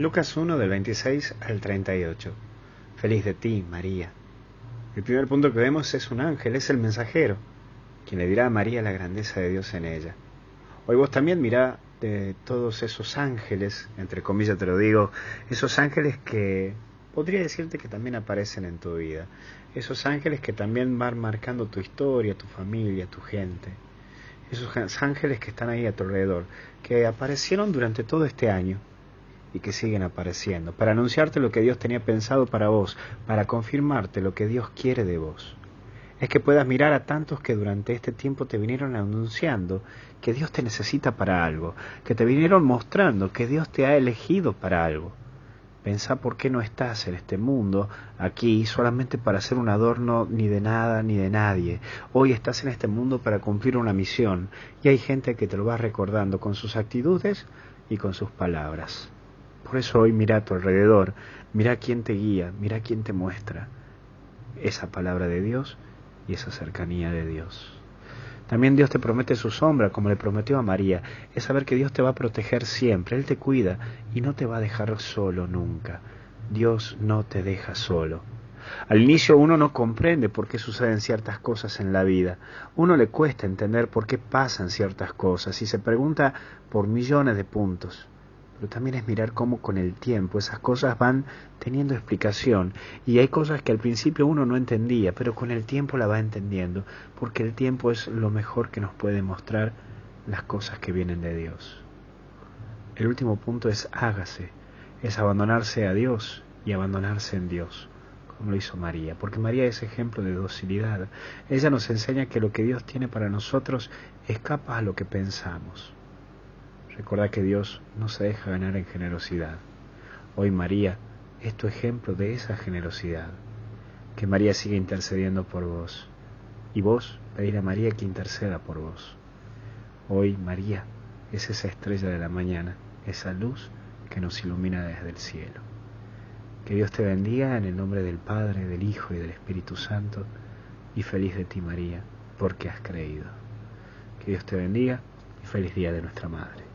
Lucas 1 del 26 al 38. Feliz de ti, María. El primer punto que vemos es un ángel, es el mensajero, quien le dirá a María la grandeza de Dios en ella. Hoy vos también mirá de todos esos ángeles, entre comillas te lo digo, esos ángeles que podría decirte que también aparecen en tu vida, esos ángeles que también van marcando tu historia, tu familia, tu gente, esos ángeles que están ahí a tu alrededor, que aparecieron durante todo este año y que siguen apareciendo, para anunciarte lo que Dios tenía pensado para vos, para confirmarte lo que Dios quiere de vos. Es que puedas mirar a tantos que durante este tiempo te vinieron anunciando que Dios te necesita para algo, que te vinieron mostrando que Dios te ha elegido para algo. Pensá por qué no estás en este mundo aquí solamente para ser un adorno ni de nada ni de nadie. Hoy estás en este mundo para cumplir una misión y hay gente que te lo va recordando con sus actitudes y con sus palabras. Por eso hoy mira a tu alrededor, mira quién te guía, mira quién te muestra esa palabra de Dios y esa cercanía de Dios. También Dios te promete su sombra, como le prometió a María. Es saber que Dios te va a proteger siempre, Él te cuida y no te va a dejar solo nunca. Dios no te deja solo. Al inicio uno no comprende por qué suceden ciertas cosas en la vida. Uno le cuesta entender por qué pasan ciertas cosas y se pregunta por millones de puntos pero también es mirar cómo con el tiempo esas cosas van teniendo explicación y hay cosas que al principio uno no entendía, pero con el tiempo la va entendiendo, porque el tiempo es lo mejor que nos puede mostrar las cosas que vienen de Dios. El último punto es hágase, es abandonarse a Dios y abandonarse en Dios, como lo hizo María, porque María es ejemplo de docilidad. Ella nos enseña que lo que Dios tiene para nosotros escapa a lo que pensamos. Recuerda que Dios no se deja ganar en generosidad. Hoy María es tu ejemplo de esa generosidad. Que María siga intercediendo por vos. Y vos pedir a María que interceda por vos. Hoy María es esa estrella de la mañana, esa luz que nos ilumina desde el cielo. Que Dios te bendiga en el nombre del Padre, del Hijo y del Espíritu Santo. Y feliz de ti María, porque has creído. Que Dios te bendiga y feliz día de nuestra Madre.